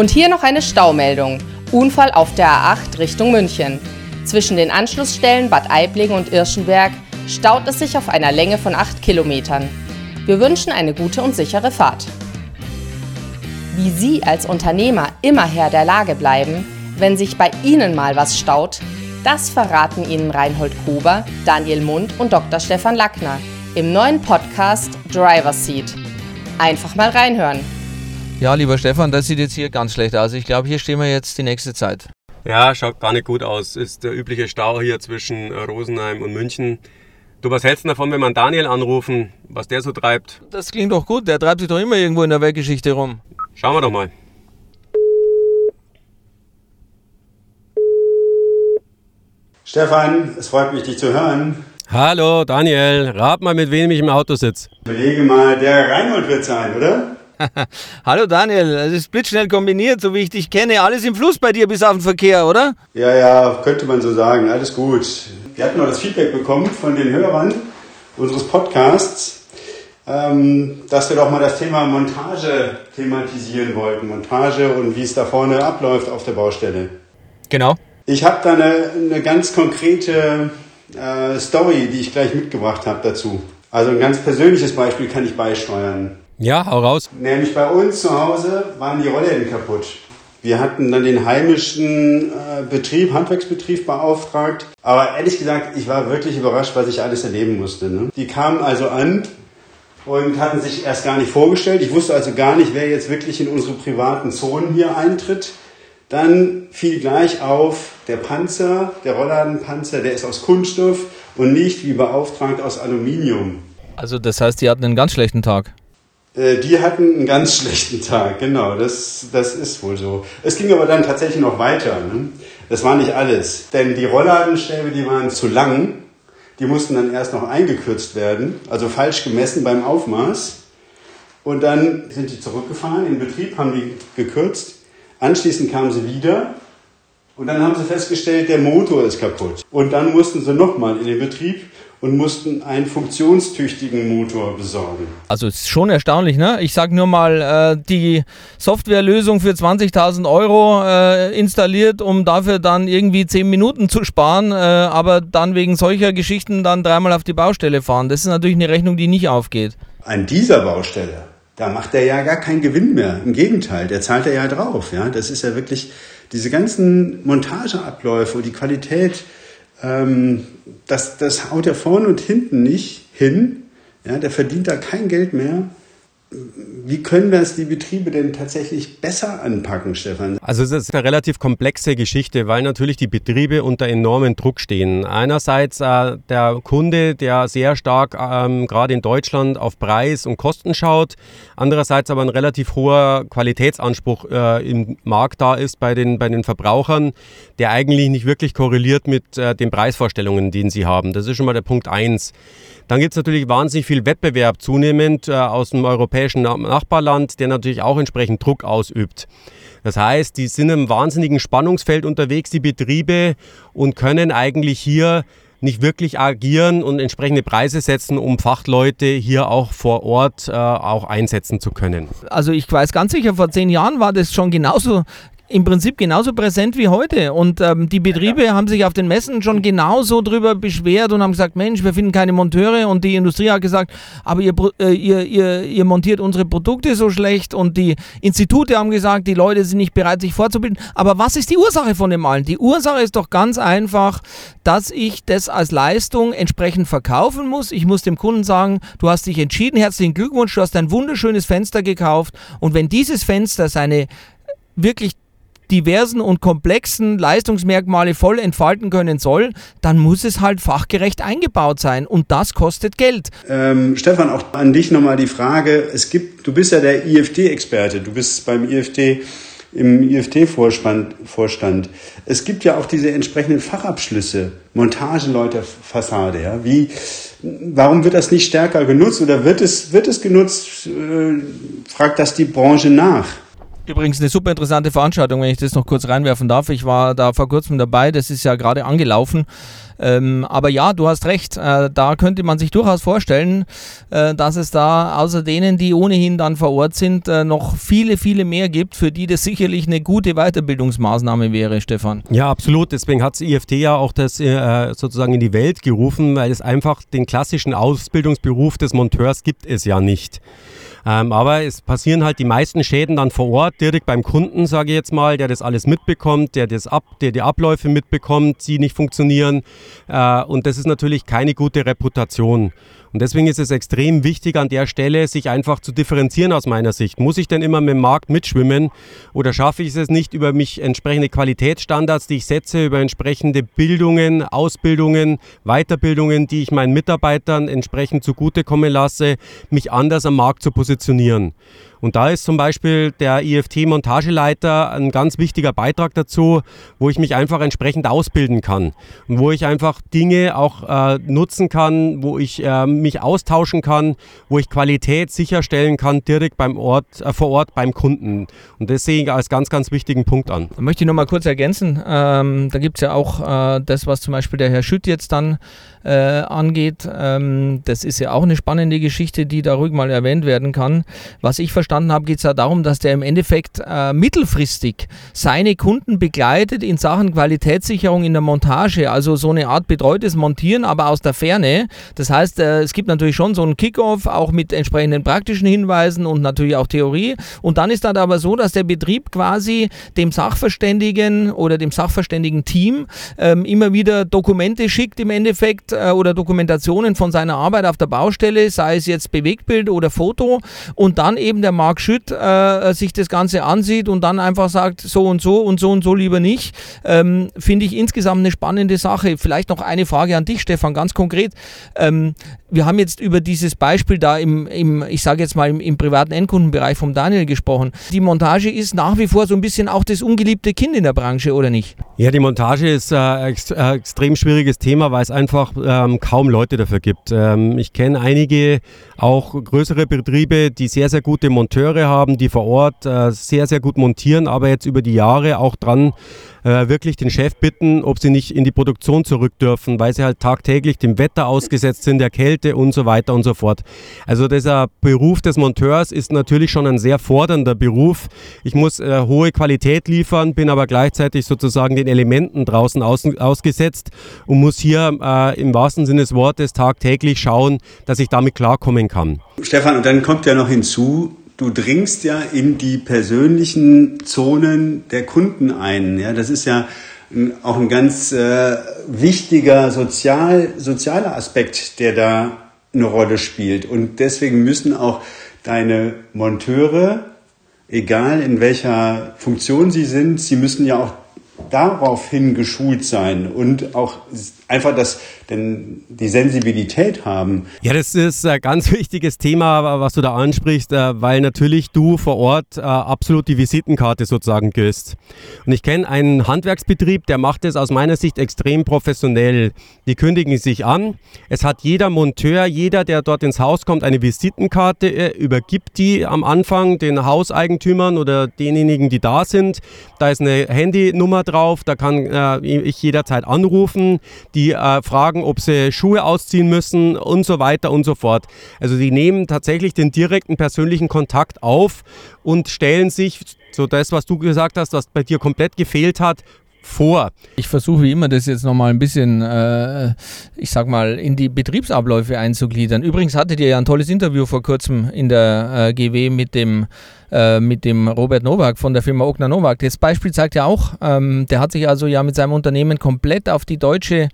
Und hier noch eine Staumeldung. Unfall auf der A8 Richtung München. Zwischen den Anschlussstellen Bad Aibling und Irschenberg staut es sich auf einer Länge von 8 Kilometern. Wir wünschen eine gute und sichere Fahrt. Wie Sie als Unternehmer immer Herr der Lage bleiben, wenn sich bei Ihnen mal was staut, das verraten Ihnen Reinhold Gruber, Daniel Mund und Dr. Stefan Lackner im neuen Podcast Driver Seat. Einfach mal reinhören. Ja, lieber Stefan, das sieht jetzt hier ganz schlecht aus. Ich glaube, hier stehen wir jetzt die nächste Zeit. Ja, schaut gar nicht gut aus. Ist der übliche Stau hier zwischen Rosenheim und München. Du, was hältst du davon, wenn wir Daniel anrufen, was der so treibt? Das klingt doch gut. Der treibt sich doch immer irgendwo in der Weltgeschichte rum. Schauen wir doch mal. Stefan, es freut mich, dich zu hören. Hallo, Daniel. Rat mal, mit wem ich im Auto sitze. Belege mal, der Reinhold wird sein, oder? Hallo Daniel, es ist blitzschnell kombiniert, so wie ich dich kenne. Alles im Fluss bei dir bis auf den Verkehr, oder? Ja, ja, könnte man so sagen. Alles gut. Wir hatten noch das Feedback bekommen von den Hörern unseres Podcasts, ähm, dass wir doch mal das Thema Montage thematisieren wollten. Montage und wie es da vorne abläuft auf der Baustelle. Genau. Ich habe da eine, eine ganz konkrete äh, Story, die ich gleich mitgebracht habe dazu. Also ein ganz persönliches Beispiel kann ich beisteuern. Ja, hau raus. Nämlich bei uns zu Hause waren die Rollläden kaputt. Wir hatten dann den heimischen äh, Betrieb, Handwerksbetrieb beauftragt. Aber ehrlich gesagt, ich war wirklich überrascht, was ich alles erleben musste. Ne? Die kamen also an und hatten sich erst gar nicht vorgestellt. Ich wusste also gar nicht, wer jetzt wirklich in unsere privaten Zonen hier eintritt. Dann fiel gleich auf, der Panzer, der Rollladenpanzer, der ist aus Kunststoff und nicht wie beauftragt aus Aluminium. Also das heißt, die hatten einen ganz schlechten Tag. Äh, die hatten einen ganz schlechten Tag, genau, das, das ist wohl so. Es ging aber dann tatsächlich noch weiter. Ne? Das war nicht alles, denn die Rollladenstäbe, die waren zu lang, die mussten dann erst noch eingekürzt werden, also falsch gemessen beim Aufmaß. Und dann sind die zurückgefahren in Betrieb, haben die gekürzt. Anschließend kamen sie wieder und dann haben sie festgestellt, der Motor ist kaputt. Und dann mussten sie nochmal in den Betrieb und mussten einen funktionstüchtigen Motor besorgen. Also ist schon erstaunlich, ne? Ich sage nur mal, äh, die Softwarelösung für 20.000 Euro äh, installiert, um dafür dann irgendwie 10 Minuten zu sparen, äh, aber dann wegen solcher Geschichten dann dreimal auf die Baustelle fahren. Das ist natürlich eine Rechnung, die nicht aufgeht. An dieser Baustelle, da macht er ja gar keinen Gewinn mehr. Im Gegenteil, der zahlt er ja drauf. Ja? Das ist ja wirklich diese ganzen Montageabläufe und die Qualität ähm, das, das haut er vorne und hinten nicht hin. Ja, der verdient da kein Geld mehr. Wie können das die Betriebe denn tatsächlich besser anpacken, Stefan? Also es ist eine relativ komplexe Geschichte, weil natürlich die Betriebe unter enormen Druck stehen. Einerseits äh, der Kunde, der sehr stark ähm, gerade in Deutschland auf Preis und Kosten schaut. Andererseits aber ein relativ hoher Qualitätsanspruch äh, im Markt da ist bei den, bei den Verbrauchern, der eigentlich nicht wirklich korreliert mit äh, den Preisvorstellungen, die sie haben. Das ist schon mal der Punkt eins. Dann gibt es natürlich wahnsinnig viel Wettbewerb zunehmend äh, aus dem europäischen Nachbarland, der natürlich auch entsprechend Druck ausübt. Das heißt, die sind im wahnsinnigen Spannungsfeld unterwegs, die Betriebe, und können eigentlich hier nicht wirklich agieren und entsprechende Preise setzen, um Fachleute hier auch vor Ort äh, auch einsetzen zu können. Also ich weiß ganz sicher, vor zehn Jahren war das schon genauso im Prinzip genauso präsent wie heute. Und ähm, die Betriebe ja. haben sich auf den Messen schon genauso drüber beschwert und haben gesagt, Mensch, wir finden keine Monteure. Und die Industrie hat gesagt, aber ihr, äh, ihr, ihr, ihr montiert unsere Produkte so schlecht. Und die Institute haben gesagt, die Leute sind nicht bereit, sich vorzubilden. Aber was ist die Ursache von dem allen? Die Ursache ist doch ganz einfach, dass ich das als Leistung entsprechend verkaufen muss. Ich muss dem Kunden sagen, du hast dich entschieden, herzlichen Glückwunsch, du hast ein wunderschönes Fenster gekauft. Und wenn dieses Fenster seine wirklich diversen und komplexen Leistungsmerkmale voll entfalten können soll, dann muss es halt fachgerecht eingebaut sein und das kostet Geld. Ähm, Stefan, auch an dich nochmal die Frage, es gibt, du bist ja der IFT-Experte, du bist beim IFT im IFT-Vorstand. Vorstand. Es gibt ja auch diese entsprechenden Fachabschlüsse, Montageleute, Fassade. Ja? Wie, warum wird das nicht stärker genutzt oder wird es, wird es genutzt? Äh, fragt das die Branche nach? Übrigens eine super interessante Veranstaltung, wenn ich das noch kurz reinwerfen darf. Ich war da vor kurzem dabei, das ist ja gerade angelaufen. Ähm, aber ja, du hast recht, äh, da könnte man sich durchaus vorstellen, äh, dass es da außer denen, die ohnehin dann vor Ort sind, äh, noch viele, viele mehr gibt, für die das sicherlich eine gute Weiterbildungsmaßnahme wäre, Stefan. Ja, absolut. Deswegen hat das IFT ja auch das äh, sozusagen in die Welt gerufen, weil es einfach den klassischen Ausbildungsberuf des Monteurs gibt es ja nicht. Ähm, aber es passieren halt die meisten Schäden dann vor Ort, direkt beim Kunden, sage ich jetzt mal, der das alles mitbekommt, der, das ab, der die Abläufe mitbekommt, die nicht funktionieren. Äh, und das ist natürlich keine gute Reputation. Und deswegen ist es extrem wichtig an der Stelle, sich einfach zu differenzieren aus meiner Sicht. Muss ich denn immer mit dem Markt mitschwimmen oder schaffe ich es nicht über mich entsprechende Qualitätsstandards, die ich setze, über entsprechende Bildungen, Ausbildungen, Weiterbildungen, die ich meinen Mitarbeitern entsprechend zugutekommen lasse, mich anders am Markt zu positionieren? positionieren. Und da ist zum Beispiel der IFT-Montageleiter ein ganz wichtiger Beitrag dazu, wo ich mich einfach entsprechend ausbilden kann und wo ich einfach Dinge auch äh, nutzen kann, wo ich äh, mich austauschen kann, wo ich Qualität sicherstellen kann direkt beim Ort, äh, vor Ort beim Kunden. Und das sehe ich als ganz, ganz wichtigen Punkt an. Da möchte ich noch mal kurz ergänzen. Ähm, da gibt es ja auch äh, das, was zum Beispiel der Herr Schütt jetzt dann äh, angeht. Ähm, das ist ja auch eine spannende Geschichte, die da ruhig mal erwähnt werden kann. Was ich verstanden habe, geht es ja darum, dass der im Endeffekt äh, mittelfristig seine Kunden begleitet in Sachen Qualitätssicherung in der Montage, also so eine Art betreutes Montieren, aber aus der Ferne. Das heißt, äh, es gibt natürlich schon so einen Kickoff, auch mit entsprechenden praktischen Hinweisen und natürlich auch Theorie. Und dann ist dann aber so, dass der Betrieb quasi dem Sachverständigen oder dem Sachverständigen Team ähm, immer wieder Dokumente schickt im Endeffekt äh, oder Dokumentationen von seiner Arbeit auf der Baustelle, sei es jetzt Bewegtbild oder Foto, und dann eben der Marc Schütt äh, sich das Ganze ansieht und dann einfach sagt, so und so und so und so lieber nicht, ähm, finde ich insgesamt eine spannende Sache. Vielleicht noch eine Frage an dich, Stefan, ganz konkret. Ähm, wir haben jetzt über dieses Beispiel da im, im ich sage jetzt mal, im, im, privaten Endkundenbereich vom Daniel gesprochen. Die Montage ist nach wie vor so ein bisschen auch das ungeliebte Kind in der Branche, oder nicht? Ja, die Montage ist ein äh, ex äh, extrem schwieriges Thema, weil es einfach ähm, kaum Leute dafür gibt. Ähm, ich kenne einige auch größere Betriebe, die sehr, sehr gute Monteure haben, die vor Ort äh, sehr, sehr gut montieren, aber jetzt über die Jahre auch dran äh, wirklich den Chef bitten, ob sie nicht in die Produktion zurück dürfen, weil sie halt tagtäglich dem Wetter ausgesetzt sind, der Kälte und so weiter und so fort. Also dieser Beruf des Monteurs ist natürlich schon ein sehr fordernder Beruf. Ich muss äh, hohe Qualität liefern, bin aber gleichzeitig sozusagen den Elementen draußen aus, ausgesetzt und muss hier äh, im wahrsten Sinne des Wortes tagtäglich schauen, dass ich damit klarkommen kann. Stefan, und dann kommt ja noch hinzu, du dringst ja in die persönlichen Zonen der Kunden ein. Ja, das ist ja auch ein ganz äh, wichtiger sozial, sozialer Aspekt, der da eine Rolle spielt. Und deswegen müssen auch deine Monteure, egal in welcher Funktion sie sind, sie müssen ja auch daraufhin geschult sein und auch einfach das, denn die Sensibilität haben. Ja, das ist ein ganz wichtiges Thema, was du da ansprichst, äh, weil natürlich du vor Ort äh, absolut die Visitenkarte sozusagen gehst. Und ich kenne einen Handwerksbetrieb, der macht es aus meiner Sicht extrem professionell. Die kündigen sich an. Es hat jeder Monteur, jeder, der dort ins Haus kommt, eine Visitenkarte, er übergibt die am Anfang den Hauseigentümern oder denjenigen, die da sind. Da ist eine Handynummer drauf, da kann äh, ich jederzeit anrufen. Die die äh, fragen, ob sie Schuhe ausziehen müssen und so weiter und so fort. Also die nehmen tatsächlich den direkten persönlichen Kontakt auf und stellen sich, so das, was du gesagt hast, was bei dir komplett gefehlt hat, vor. Ich versuche wie immer das jetzt nochmal ein bisschen, äh, ich sag mal, in die Betriebsabläufe einzugliedern. Übrigens hattet ihr ja ein tolles Interview vor kurzem in der äh, GW mit dem äh, mit dem Robert Nowak von der Firma Ogner Nowak. Das Beispiel zeigt ja auch, ähm, der hat sich also ja mit seinem Unternehmen komplett auf die deutsche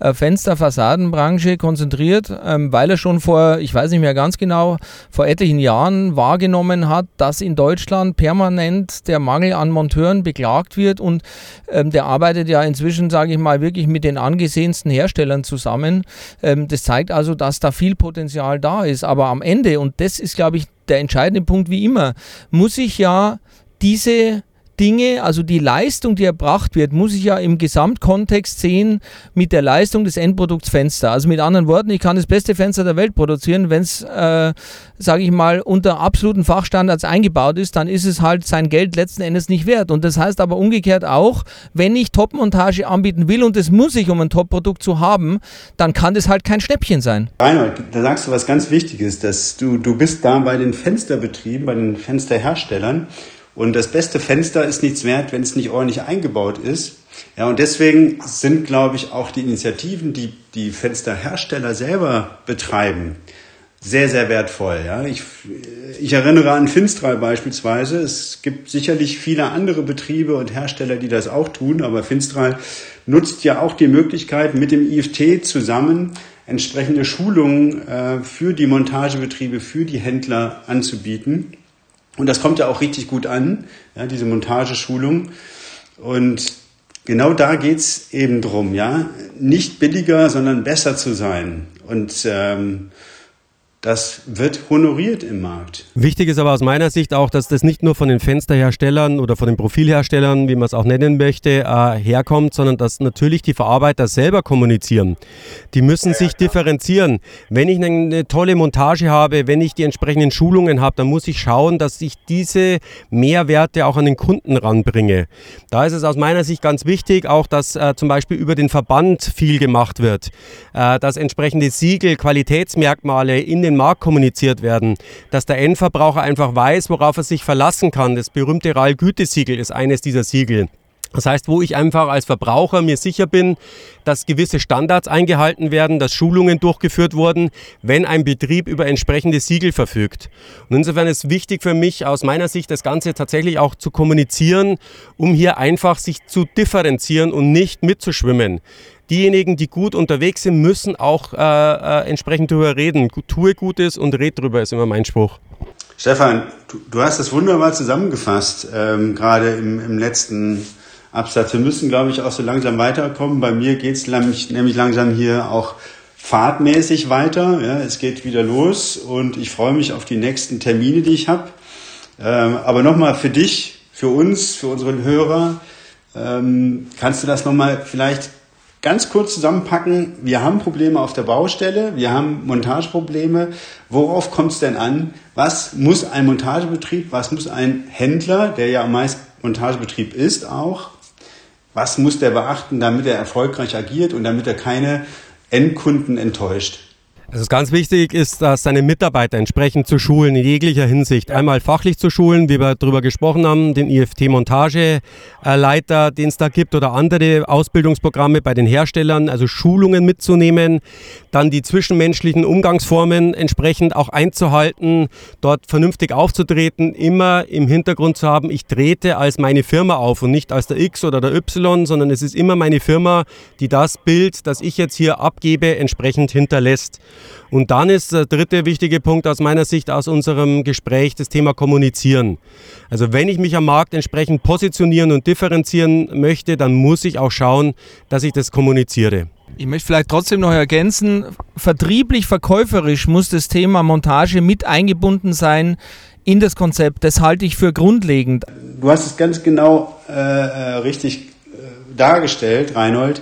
äh, Fensterfassadenbranche konzentriert, ähm, weil er schon vor, ich weiß nicht mehr ganz genau, vor etlichen Jahren wahrgenommen hat, dass in Deutschland permanent der Mangel an Monteuren beklagt wird und ähm, der arbeitet ja inzwischen, sage ich mal, wirklich mit den angesehensten Herstellern zusammen. Ähm, das zeigt also, dass da viel Potenzial da ist. Aber am Ende, und das ist, glaube ich, der entscheidende Punkt wie immer, muss ich ja diese Dinge, also die Leistung, die erbracht wird, muss ich ja im Gesamtkontext sehen mit der Leistung des Endprodukts Fenster. Also mit anderen Worten, ich kann das beste Fenster der Welt produzieren, wenn es, äh, sage ich mal, unter absoluten Fachstandards eingebaut ist, dann ist es halt sein Geld letzten Endes nicht wert. Und das heißt aber umgekehrt auch, wenn ich Topmontage anbieten will und das muss ich, um ein Top-Produkt zu haben, dann kann das halt kein Schnäppchen sein. Reinhold, da sagst du was ganz Wichtiges, dass du, du bist da bei den Fensterbetrieben, bei den Fensterherstellern und das beste Fenster ist nichts wert, wenn es nicht ordentlich eingebaut ist. Ja, und deswegen sind, glaube ich, auch die Initiativen, die die Fensterhersteller selber betreiben, sehr, sehr wertvoll. Ja, ich, ich erinnere an Finstral beispielsweise. Es gibt sicherlich viele andere Betriebe und Hersteller, die das auch tun, aber Finstral nutzt ja auch die Möglichkeit, mit dem IFT zusammen entsprechende Schulungen äh, für die Montagebetriebe, für die Händler anzubieten. Und das kommt ja auch richtig gut an, ja, diese Montageschulung. Und genau da geht's eben drum, ja, nicht billiger, sondern besser zu sein. Und ähm, das wird honoriert im Markt. Wichtig ist aber aus meiner Sicht auch, dass das nicht nur von den Fensterherstellern oder von den Profilherstellern, wie man es auch nennen möchte, äh, herkommt, sondern dass natürlich die Verarbeiter selber kommunizieren. Die müssen sich differenzieren. Wenn ich eine tolle Montage habe, wenn ich die entsprechenden Schulungen habe, dann muss ich schauen, dass ich diese Mehrwerte auch an den Kunden ranbringe. Da ist es aus meiner Sicht ganz wichtig, auch dass äh, zum Beispiel über den Verband viel gemacht wird, äh, dass entsprechende Siegel, Qualitätsmerkmale in den den Markt kommuniziert werden, dass der Endverbraucher einfach weiß, worauf er sich verlassen kann. Das berühmte RAL-Gütesiegel ist eines dieser Siegel. Das heißt, wo ich einfach als Verbraucher mir sicher bin, dass gewisse Standards eingehalten werden, dass Schulungen durchgeführt wurden, wenn ein Betrieb über entsprechende Siegel verfügt. Und insofern ist wichtig für mich aus meiner Sicht das Ganze tatsächlich auch zu kommunizieren, um hier einfach sich zu differenzieren und nicht mitzuschwimmen diejenigen, die gut unterwegs sind, müssen auch äh, äh, entsprechend darüber reden. Tue Gutes und red drüber, ist immer mein Spruch. Stefan, du, du hast das wunderbar zusammengefasst, ähm, gerade im, im letzten Absatz. Wir müssen, glaube ich, auch so langsam weiterkommen. Bei mir geht es nämlich, langsam hier auch fahrtmäßig weiter. Ja, es geht wieder los und ich freue mich auf die nächsten Termine, die ich habe. Ähm, aber nochmal für dich, für uns, für unsere Hörer, ähm, kannst du das nochmal vielleicht ganz kurz zusammenpacken, wir haben Probleme auf der Baustelle, wir haben Montageprobleme. Worauf kommt es denn an? Was muss ein Montagebetrieb, was muss ein Händler, der ja meist Montagebetrieb ist auch, was muss der beachten, damit er erfolgreich agiert und damit er keine Endkunden enttäuscht? Also ganz wichtig ist, dass seine Mitarbeiter entsprechend zu schulen in jeglicher Hinsicht. Einmal fachlich zu schulen, wie wir darüber gesprochen haben, den IFT-Montageleiter, den es da gibt, oder andere Ausbildungsprogramme bei den Herstellern, also Schulungen mitzunehmen, dann die zwischenmenschlichen Umgangsformen entsprechend auch einzuhalten, dort vernünftig aufzutreten, immer im Hintergrund zu haben, ich trete als meine Firma auf und nicht als der X oder der Y, sondern es ist immer meine Firma, die das Bild, das ich jetzt hier abgebe, entsprechend hinterlässt. Und dann ist der dritte wichtige Punkt aus meiner Sicht aus unserem Gespräch das Thema Kommunizieren. Also wenn ich mich am Markt entsprechend positionieren und differenzieren möchte, dann muss ich auch schauen, dass ich das kommuniziere. Ich möchte vielleicht trotzdem noch ergänzen, vertrieblich, verkäuferisch muss das Thema Montage mit eingebunden sein in das Konzept. Das halte ich für grundlegend. Du hast es ganz genau äh, äh richtig äh, dargestellt, Reinhold.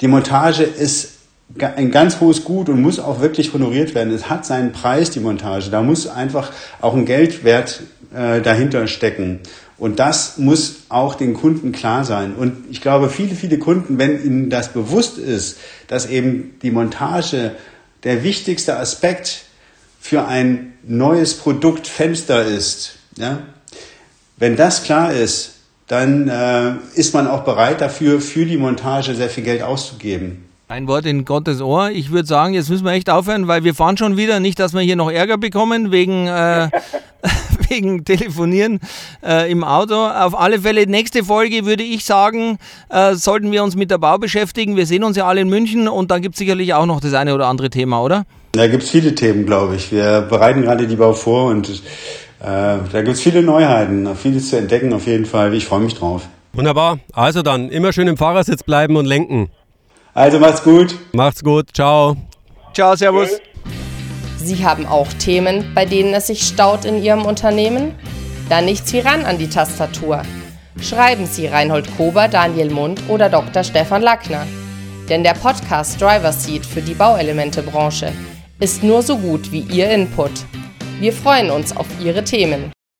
Die Montage ist ein ganz hohes Gut und muss auch wirklich honoriert werden. Es hat seinen Preis, die Montage. Da muss einfach auch ein Geldwert äh, dahinter stecken. Und das muss auch den Kunden klar sein. Und ich glaube, viele, viele Kunden, wenn ihnen das bewusst ist, dass eben die Montage der wichtigste Aspekt für ein neues Produkt Fenster ist, ja, wenn das klar ist, dann äh, ist man auch bereit dafür, für die Montage sehr viel Geld auszugeben. Ein Wort in Gottes Ohr. Ich würde sagen, jetzt müssen wir echt aufhören, weil wir fahren schon wieder. Nicht, dass wir hier noch Ärger bekommen wegen, äh, wegen Telefonieren äh, im Auto. Auf alle Fälle, nächste Folge würde ich sagen, äh, sollten wir uns mit der Bau beschäftigen. Wir sehen uns ja alle in München und da gibt es sicherlich auch noch das eine oder andere Thema, oder? Da gibt es viele Themen, glaube ich. Wir bereiten gerade die Bau vor und äh, da gibt es viele Neuheiten, vieles zu entdecken auf jeden Fall. Ich freue mich drauf. Wunderbar. Also dann immer schön im Fahrersitz bleiben und lenken. Also macht's gut. Macht's gut. Ciao. Ciao, Servus. Sie haben auch Themen, bei denen es sich staut in Ihrem Unternehmen? Da nichts wie ran an die Tastatur. Schreiben Sie Reinhold Kober, Daniel Mund oder Dr. Stefan Lackner. Denn der Podcast Driver Seat für die Bauelementebranche ist nur so gut wie Ihr Input. Wir freuen uns auf Ihre Themen.